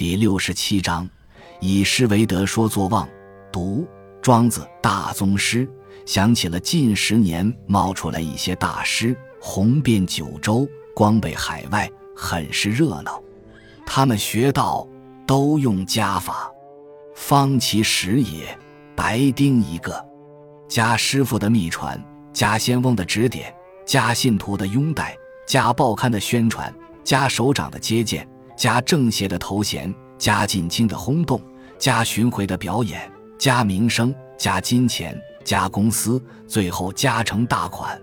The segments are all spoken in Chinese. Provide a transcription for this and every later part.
第六十七章，以诗为德，说作望。读庄子大宗师，想起了近十年冒出来一些大师，红遍九州，光被海外，很是热闹。他们学道都用家法，方其实也。白丁一个，加师傅的秘传，加仙翁的指点，加信徒的拥戴，加报刊的宣传，加首长的接见。加政协的头衔，加进京的轰动，加巡回的表演，加名声，加金钱，加公司，最后加成大款。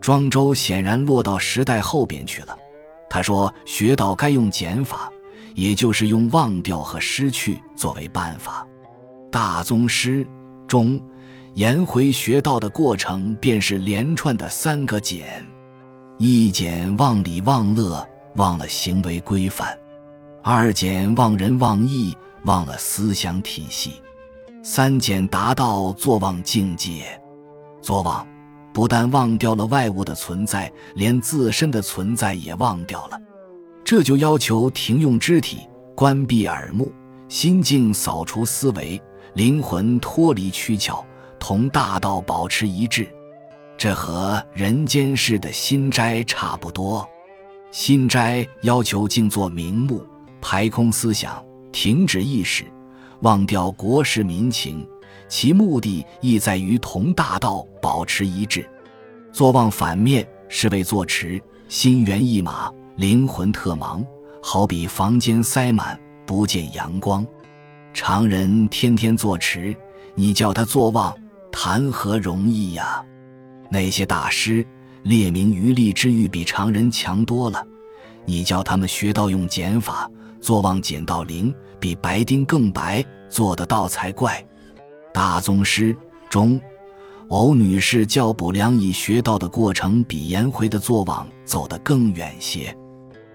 庄周显然落到时代后边去了。他说：“学道该用减法，也就是用忘掉和失去作为办法。大宗师中，颜回学道的过程便是连串的三个减：一减忘礼忘乐，忘了行为规范。”二简忘人忘义，忘了思想体系；三简达到坐忘境界。坐忘不但忘掉了外物的存在，连自身的存在也忘掉了。这就要求停用肢体，关闭耳目，心境扫除思维，灵魂脱离躯壳，同大道保持一致。这和人间世的心斋差不多。心斋要求静坐瞑目。排空思想，停止意识，忘掉国事民情，其目的亦在于同大道保持一致。坐忘反面是为坐持，心猿意马，灵魂特忙，好比房间塞满，不见阳光。常人天天坐持，你叫他坐忘，谈何容易呀？那些大师列名于力之欲比常人强多了，你叫他们学到用减法。坐忘减到零，比白丁更白，做得到才怪。大宗师中，欧女士教卜良以学道的过程，比颜回的坐忘走得更远些。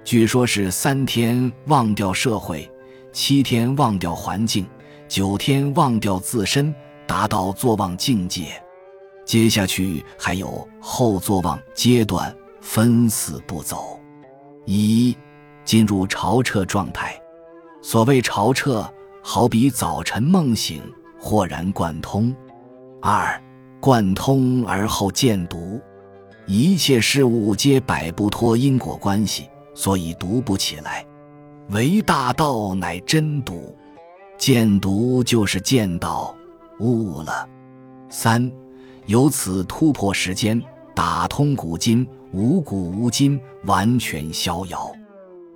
据说是三天忘掉社会，七天忘掉环境，九天忘掉自身，达到坐忘境界。接下去还有后坐忘阶段，分四步走。一进入潮彻状态，所谓潮彻，好比早晨梦醒，豁然贯通。二，贯通而后见独，一切事物皆摆不脱因果关系，所以读不起来。唯大道乃真独，见独就是见到悟了。三，由此突破时间，打通古今，无古无今，完全逍遥。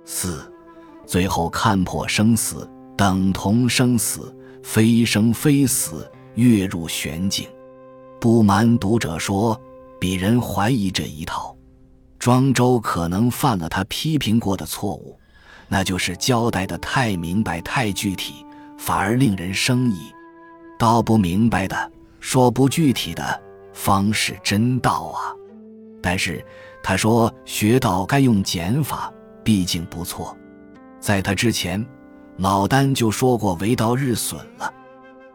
四，最后看破生死，等同生死，非生非死，跃入玄境。不瞒读者说，鄙人怀疑这一套，庄周可能犯了他批评过的错误，那就是交代的太明白、太具体，反而令人生疑。道不明白的，说不具体的，方是真道啊。但是他说学道该用减法。毕竟不错，在他之前，老丹就说过“为道日损”了。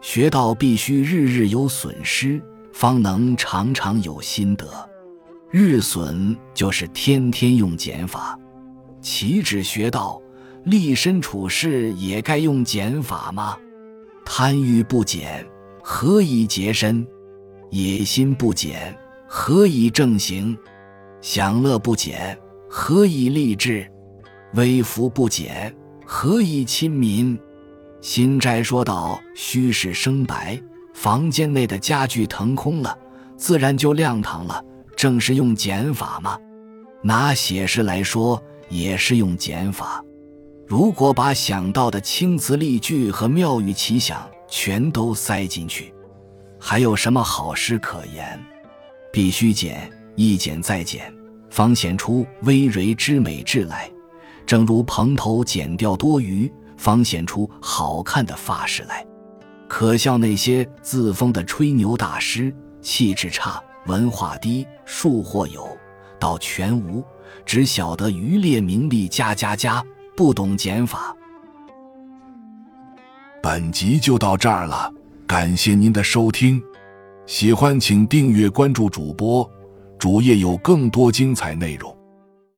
学道必须日日有损失，方能常常有心得。日损就是天天用减法。岂止学道，立身处世也该用减法吗？贪欲不减，何以洁身？野心不减，何以正行？享乐不减，何以立志？微服不减，何以亲民？新斋说道：“虚实生白，房间内的家具腾空了，自然就亮堂了。正是用减法嘛。拿写诗来说，也是用减法。如果把想到的青词丽句和妙语奇想全都塞进去，还有什么好诗可言？必须减，一减再减，方显出微蕤之美质来。”正如蓬头剪掉多余，方显出好看的发饰来。可笑那些自封的吹牛大师，气质差，文化低，术或有，道全无，只晓得渔猎名利加加加，不懂减法。本集就到这儿了，感谢您的收听，喜欢请订阅关注主播，主页有更多精彩内容。